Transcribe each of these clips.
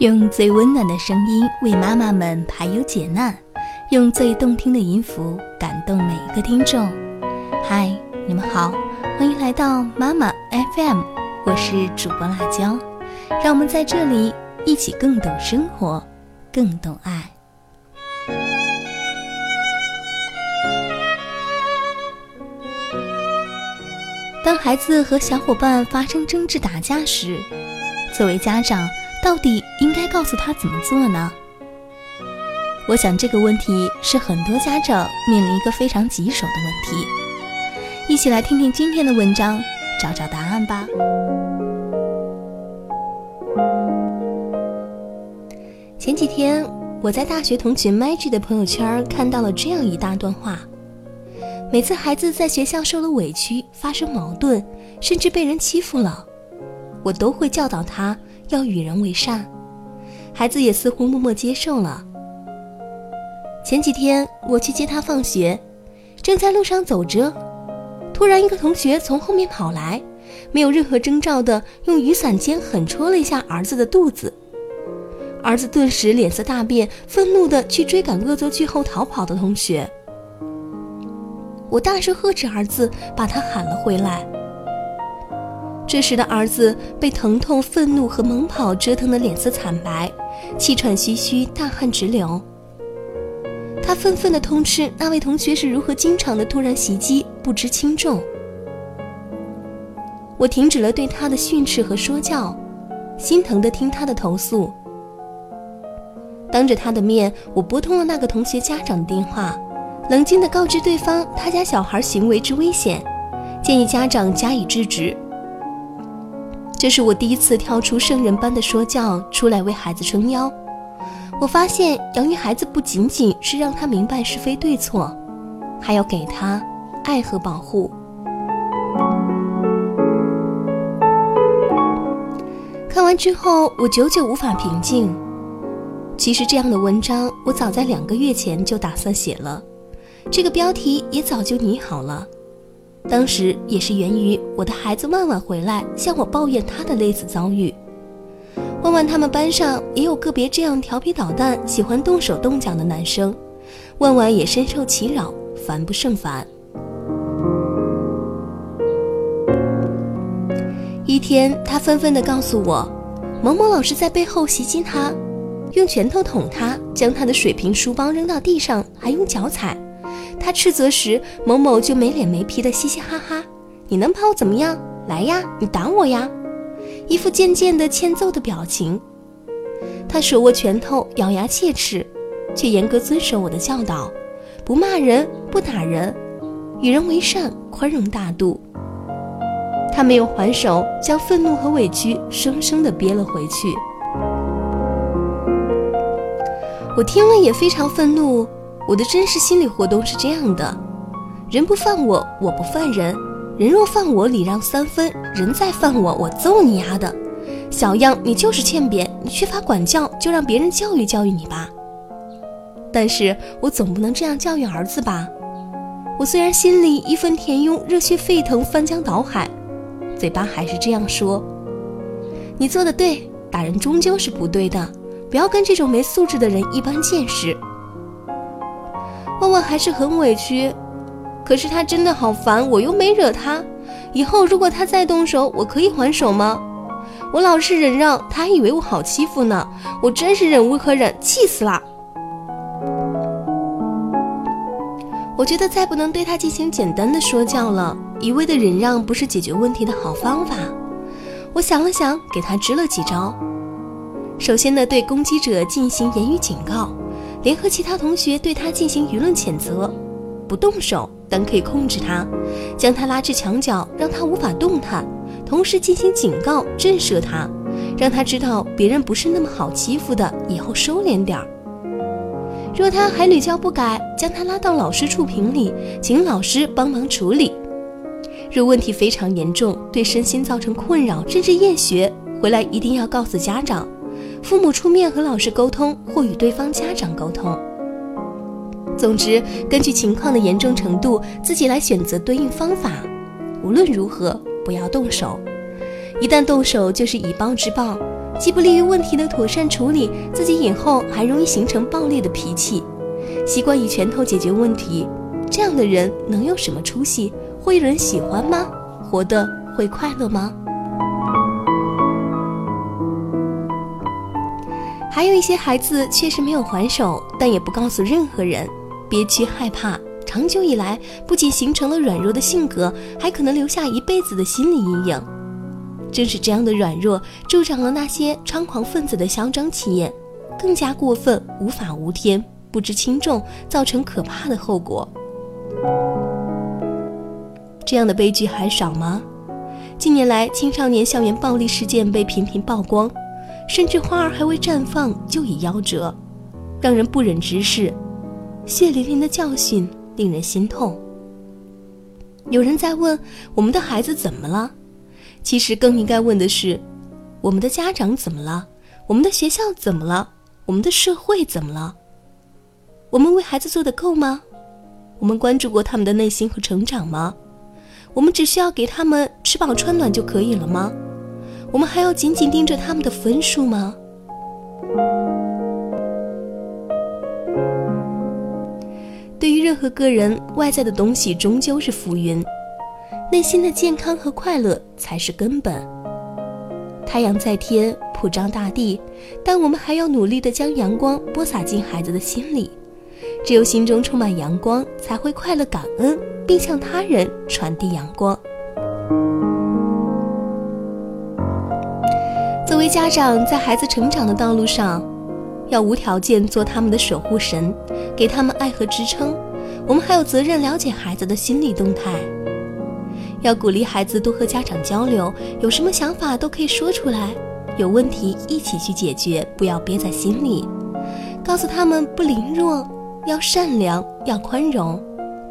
用最温暖的声音为妈妈们排忧解难，用最动听的音符感动每一个听众。嗨，你们好，欢迎来到妈妈 FM，我是主播辣椒，让我们在这里一起更懂生活，更懂爱。当孩子和小伙伴发生争执打架时，作为家长。到底应该告诉他怎么做呢？我想这个问题是很多家长面临一个非常棘手的问题。一起来听听今天的文章，找找答案吧。前几天我在大学同学 Maggie 的朋友圈看到了这样一大段话：每次孩子在学校受了委屈、发生矛盾，甚至被人欺负了，我都会教导他。要与人为善，孩子也似乎默默接受了。前几天我去接他放学，正在路上走着，突然一个同学从后面跑来，没有任何征兆的用雨伞尖狠戳了一下儿子的肚子，儿子顿时脸色大变，愤怒的去追赶恶作剧后逃跑的同学。我大声呵斥儿子，把他喊了回来。这时的儿子被疼痛、愤怒和猛跑折腾得脸色惨白，气喘吁吁，大汗直流。他愤愤地痛斥那位同学是如何经常的突然袭击，不知轻重。我停止了对他的训斥和说教，心疼地听他的投诉。当着他的面，我拨通了那个同学家长的电话，冷静地告知对方他家小孩行为之危险，建议家长加以制止。这是我第一次跳出圣人般的说教出来为孩子撑腰。我发现养育孩子不仅仅是让他明白是非对错，还要给他爱和保护。看完之后，我久久无法平静。其实这样的文章我早在两个月前就打算写了，这个标题也早就拟好了。当时也是源于我的孩子万万回来向我抱怨他的类似遭遇。万万他们班上也有个别这样调皮捣蛋、喜欢动手动脚的男生，万万也深受其扰，烦不胜烦。一天，他纷纷地告诉我，某某老师在背后袭击他，用拳头捅他，将他的水瓶、书包扔到地上，还用脚踩。斥责时，某某就没脸没皮的嘻嘻哈哈：“你能把我怎么样？来呀，你打我呀！”一副渐渐的欠揍的表情。他手握拳头，咬牙切齿，却严格遵守我的教导：不骂人，不打人，与人为善，宽容大度。他没有还手，将愤怒和委屈生生的憋了回去。我听了也非常愤怒。我的真实心理活动是这样的：人不犯我，我不犯人；人若犯我，礼让三分；人再犯我，我揍你丫的！小样，你就是欠扁，你缺乏管教，就让别人教育教育你吧。但是我总不能这样教育儿子吧？我虽然心里义愤填膺，热血沸腾，翻江倒海，嘴巴还是这样说：你做的对，打人终究是不对的，不要跟这种没素质的人一般见识。我还是很委屈，可是他真的好烦，我又没惹他。以后如果他再动手，我可以还手吗？我老是忍让，他还以为我好欺负呢。我真是忍无可忍，气死了！我觉得再不能对他进行简单的说教了，一味的忍让不是解决问题的好方法。我想了想，给他支了几招。首先呢，对攻击者进行言语警告。联合其他同学对他进行舆论谴责，不动手，但可以控制他，将他拉至墙角，让他无法动弹，同时进行警告，震慑他，让他知道别人不是那么好欺负的，以后收敛点儿。若他还屡教不改，将他拉到老师处评理，请老师帮忙处理。若问题非常严重，对身心造成困扰，甚至厌学，回来一定要告诉家长。父母出面和老师沟通，或与对方家长沟通。总之，根据情况的严重程度，自己来选择对应方法。无论如何，不要动手。一旦动手，就是以暴制暴，既不利于问题的妥善处理，自己以后还容易形成暴烈的脾气，习惯以拳头解决问题。这样的人能有什么出息？会有人喜欢吗？活得会快乐吗？还有一些孩子确实没有还手，但也不告诉任何人，憋屈害怕，长久以来不仅形成了软弱的性格，还可能留下一辈子的心理阴影。正是这样的软弱，助长了那些猖狂分子的嚣张气焰，更加过分，无法无天，不知轻重，造成可怕的后果。这样的悲剧还少吗？近年来，青少年校园暴力事件被频频曝光。甚至花儿还未绽放就已夭折，让人不忍直视，血淋淋的教训令人心痛。有人在问我们的孩子怎么了？其实更应该问的是，我们的家长怎么了？我们的学校怎么了？我们的社会怎么了？我们为孩子做的够吗？我们关注过他们的内心和成长吗？我们只需要给他们吃饱穿暖就可以了吗？我们还要紧紧盯着他们的分数吗？对于任何个人，外在的东西终究是浮云，内心的健康和快乐才是根本。太阳在天，普照大地，但我们还要努力的将阳光播撒进孩子的心里。只有心中充满阳光，才会快乐感恩，并向他人传递阳光。家长，在孩子成长的道路上，要无条件做他们的守护神，给他们爱和支撑。我们还有责任了解孩子的心理动态，要鼓励孩子多和家长交流，有什么想法都可以说出来，有问题一起去解决，不要憋在心里。告诉他们不凌弱，要善良，要宽容，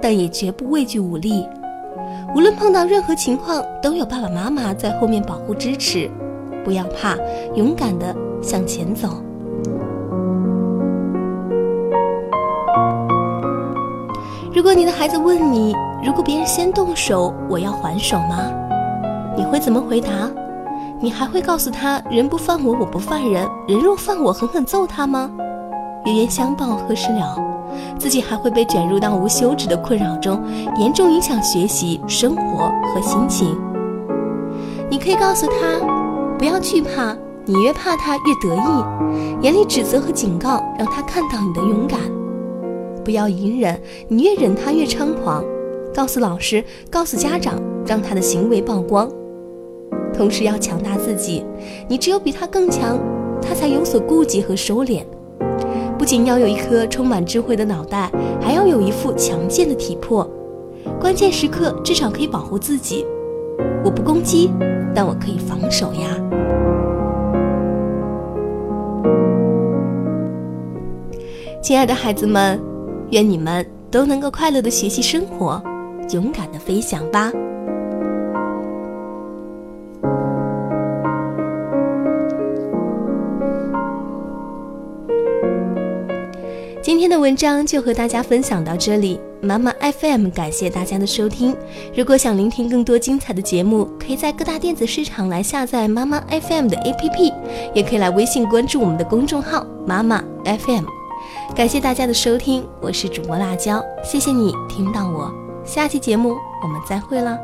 但也绝不畏惧武力。无论碰到任何情况，都有爸爸妈妈在后面保护支持。不要怕，勇敢的向前走。如果你的孩子问你，如果别人先动手，我要还手吗？你会怎么回答？你还会告诉他，人不犯我，我不犯人；人若犯我，狠狠揍他吗？冤冤相报何时了？自己还会被卷入到无休止的困扰中，严重影响学习、生活和心情。你可以告诉他。不要惧怕，你越怕他越得意。严厉指责和警告，让他看到你的勇敢。不要隐忍，你越忍他越猖狂。告诉老师，告诉家长，让他的行为曝光。同时要强大自己，你只有比他更强，他才有所顾忌和收敛。不仅要有一颗充满智慧的脑袋，还要有一副强健的体魄。关键时刻至少可以保护自己。我不攻击。但我可以防守呀，亲爱的孩子们，愿你们都能够快乐的学习生活，勇敢的飞翔吧。今天的文章就和大家分享到这里。妈妈 FM 感谢大家的收听。如果想聆听更多精彩的节目，可以在各大电子市场来下载妈妈 FM 的 APP，也可以来微信关注我们的公众号妈妈 FM。感谢大家的收听，我是主播辣椒，谢谢你听到我。下期节目我们再会了。